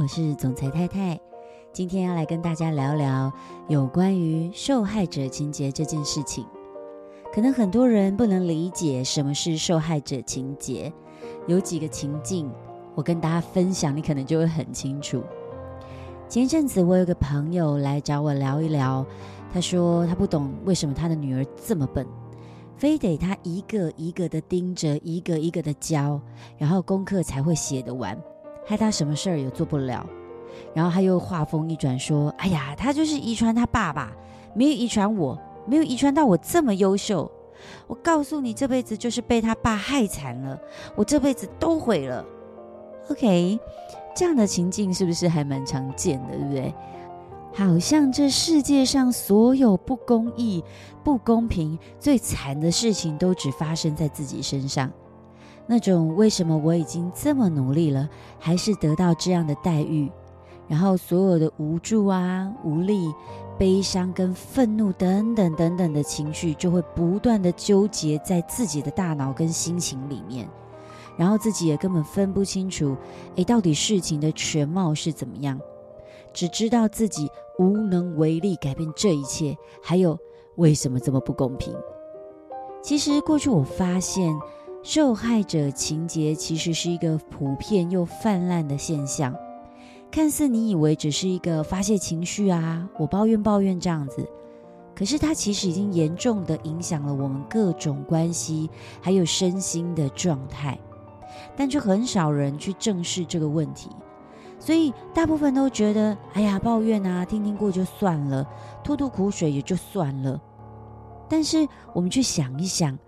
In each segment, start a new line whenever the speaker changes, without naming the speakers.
我是总裁太太。今天要来跟大家聊聊有关于受害者情节这件事情。可能很多人不能理解什么是受害者情节，有几个情境，我跟大家分享，你可能就会很清楚。前一阵子，我有个朋友来找我聊一聊，他说他不懂为什么他的女儿这么笨，非得他一个一个的盯着，一个一个的教，然后功课才会写得完，害他什么事儿也做不了。然后他又话锋一转说：“哎呀，他就是遗传他爸爸，没有遗传我，没有遗传到我这么优秀。我告诉你，这辈子就是被他爸害惨了，我这辈子都毁了。” OK，这样的情境是不是还蛮常见的，对不对？好像这世界上所有不公义、不公平、最惨的事情都只发生在自己身上。那种为什么我已经这么努力了，还是得到这样的待遇？然后所有的无助啊、无力、悲伤跟愤怒等等等等的情绪，就会不断的纠结在自己的大脑跟心情里面，然后自己也根本分不清楚，诶，到底事情的全貌是怎么样，只知道自己无能为力改变这一切，还有为什么这么不公平？其实过去我发现，受害者情结其实是一个普遍又泛滥的现象。看似你以为只是一个发泄情绪啊，我抱怨抱怨这样子，可是它其实已经严重的影响了我们各种关系，还有身心的状态，但却很少人去正视这个问题，所以大部分都觉得，哎呀，抱怨啊，听听过就算了，吐吐苦水也就算了。但是我们去想一想，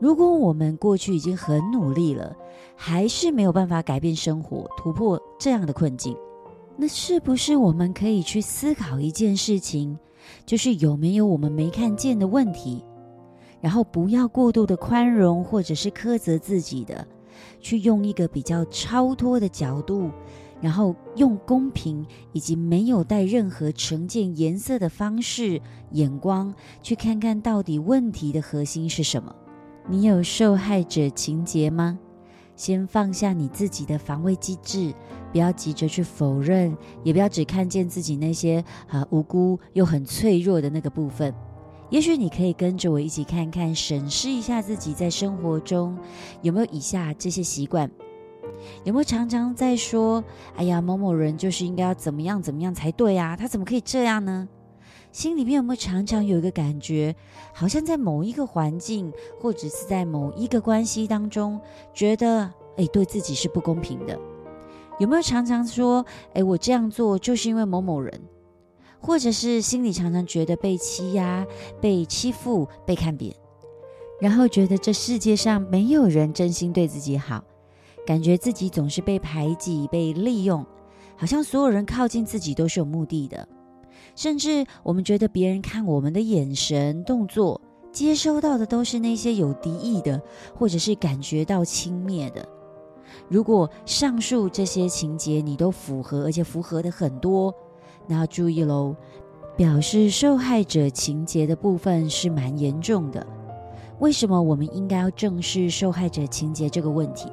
如果我们过去已经很努力了，还是没有办法改变生活，突破这样的困境。那是不是我们可以去思考一件事情，就是有没有我们没看见的问题，然后不要过度的宽容或者是苛责自己的，去用一个比较超脱的角度，然后用公平以及没有带任何成见颜色的方式眼光，去看看到底问题的核心是什么？你有受害者情结吗？先放下你自己的防卫机制，不要急着去否认，也不要只看见自己那些啊无辜又很脆弱的那个部分。也许你可以跟着我一起看看，审视一下自己在生活中有没有以下这些习惯，有没有常常在说：“哎呀，某某人就是应该要怎么样怎么样才对啊，他怎么可以这样呢？”心里面有没有常常有一个感觉，好像在某一个环境，或者是在某一个关系当中，觉得诶，对自己是不公平的？有没有常常说，诶，我这样做就是因为某某人，或者是心里常常觉得被欺压、被欺负、被看扁，然后觉得这世界上没有人真心对自己好，感觉自己总是被排挤、被利用，好像所有人靠近自己都是有目的的。甚至我们觉得别人看我们的眼神、动作，接收到的都是那些有敌意的，或者是感觉到轻蔑的。如果上述这些情节你都符合，而且符合的很多，那要注意喽，表示受害者情节的部分是蛮严重的。为什么我们应该要正视受害者情节这个问题？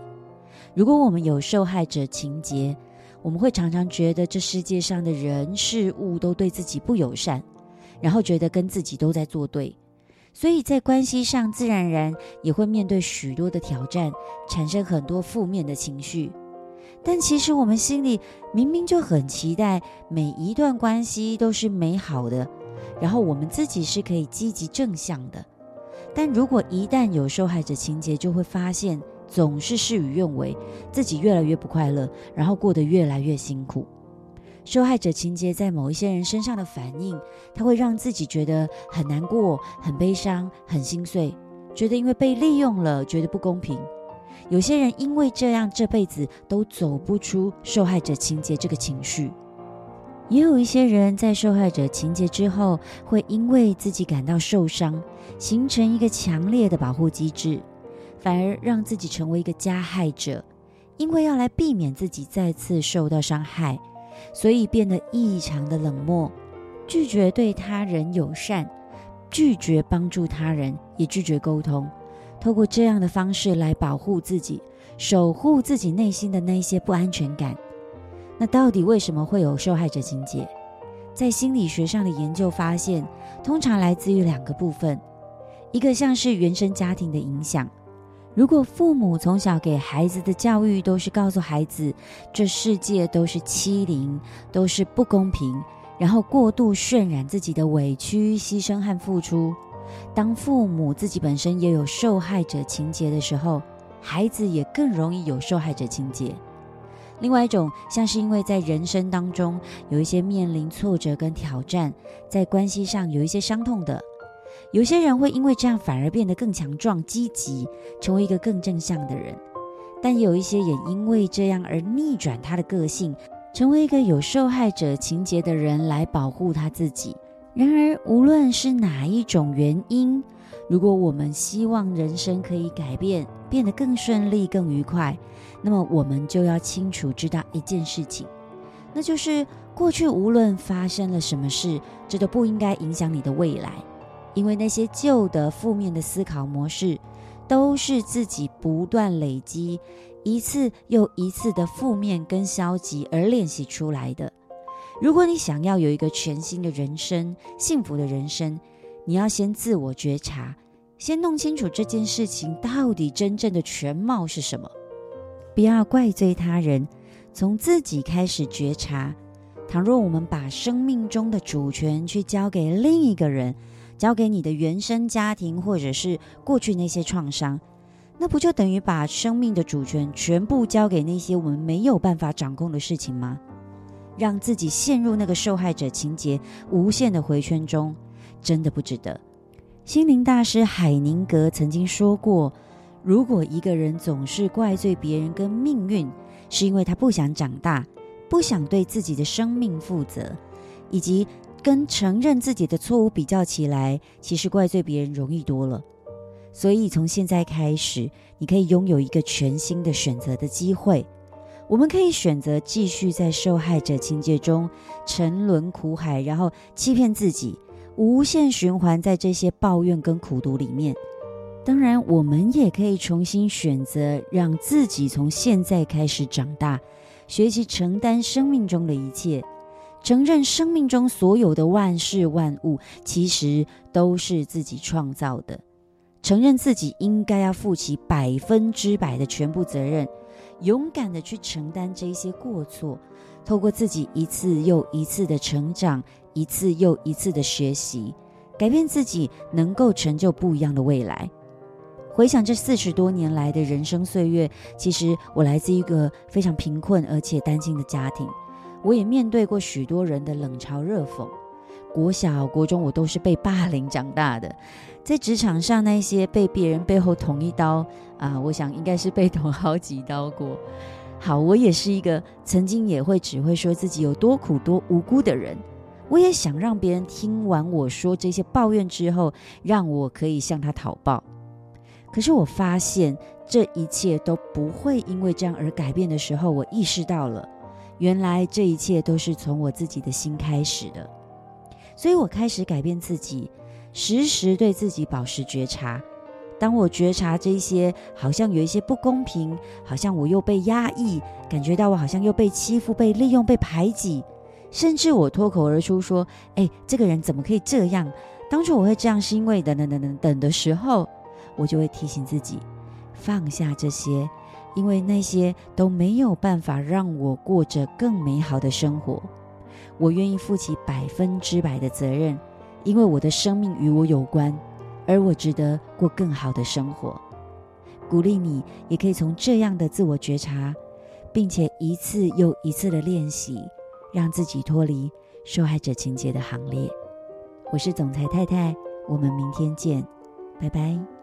如果我们有受害者情节，我们会常常觉得这世界上的人事物都对自己不友善，然后觉得跟自己都在作对，所以在关系上自然而然也会面对许多的挑战，产生很多负面的情绪。但其实我们心里明明就很期待每一段关系都是美好的，然后我们自己是可以积极正向的。但如果一旦有受害者情节，就会发现。总是事与愿违，自己越来越不快乐，然后过得越来越辛苦。受害者情节在某一些人身上的反应，他会让自己觉得很难过、很悲伤、很心碎，觉得因为被利用了，觉得不公平。有些人因为这样，这辈子都走不出受害者情节这个情绪。也有一些人在受害者情节之后，会因为自己感到受伤，形成一个强烈的保护机制。反而让自己成为一个加害者，因为要来避免自己再次受到伤害，所以变得异常的冷漠，拒绝对他人友善，拒绝帮助他人，也拒绝沟通。透过这样的方式来保护自己，守护自己内心的那些不安全感。那到底为什么会有受害者情节？在心理学上的研究发现，通常来自于两个部分，一个像是原生家庭的影响。如果父母从小给孩子的教育都是告诉孩子，这世界都是欺凌，都是不公平，然后过度渲染自己的委屈、牺牲和付出，当父母自己本身也有受害者情节的时候，孩子也更容易有受害者情节。另外一种，像是因为在人生当中有一些面临挫折跟挑战，在关系上有一些伤痛的，有些人会因为这样反而变得更强壮、积极，成为一个更正向的人；但有一些也因为这样而逆转他的个性，成为一个有受害者情节的人来保护他自己。然而，无论是哪一种原因，如果我们希望人生可以改变，变得更顺利、更愉快，那么我们就要清楚知道一件事情，那就是过去无论发生了什么事，这都不应该影响你的未来，因为那些旧的负面的思考模式，都是自己不断累积一次又一次的负面跟消极而练习出来的。如果你想要有一个全新的人生、幸福的人生，你要先自我觉察，先弄清楚这件事情到底真正的全貌是什么。不要怪罪他人，从自己开始觉察。倘若我们把生命中的主权去交给另一个人，交给你的原生家庭，或者是过去那些创伤，那不就等于把生命的主权全部交给那些我们没有办法掌控的事情吗？让自己陷入那个受害者情节无限的回圈中。真的不值得。心灵大师海宁格曾经说过：“如果一个人总是怪罪别人跟命运，是因为他不想长大，不想对自己的生命负责，以及跟承认自己的错误比较起来，其实怪罪别人容易多了。所以从现在开始，你可以拥有一个全新的选择的机会。我们可以选择继续在受害者情节中沉沦苦海，然后欺骗自己。”无限循环在这些抱怨跟苦读里面。当然，我们也可以重新选择，让自己从现在开始长大，学习承担生命中的一切，承认生命中所有的万事万物其实都是自己创造的，承认自己应该要负起百分之百的全部责任，勇敢的去承担这些过错，透过自己一次又一次的成长。一次又一次的学习，改变自己，能够成就不一样的未来。回想这四十多年来的人生岁月，其实我来自一个非常贫困而且单亲的家庭，我也面对过许多人的冷嘲热讽。国小、国中，我都是被霸凌长大的。在职场上，那些被别人背后捅一刀啊，我想应该是被捅好几刀过。好，我也是一个曾经也会只会说自己有多苦多无辜的人。我也想让别人听完我说这些抱怨之后，让我可以向他讨报。可是我发现这一切都不会因为这样而改变的时候，我意识到了，原来这一切都是从我自己的心开始的。所以我开始改变自己，时时对自己保持觉察。当我觉察这些好像有一些不公平，好像我又被压抑，感觉到我好像又被欺负、被利用、被排挤。甚至我脱口而出说：“哎，这个人怎么可以这样？当初我会这样，是因为等等等等等的时候，我就会提醒自己放下这些，因为那些都没有办法让我过着更美好的生活。我愿意负起百分之百的责任，因为我的生命与我有关，而我值得过更好的生活。鼓励你，也可以从这样的自我觉察，并且一次又一次的练习。”让自己脱离受害者情节的行列。我是总裁太太，我们明天见，拜拜。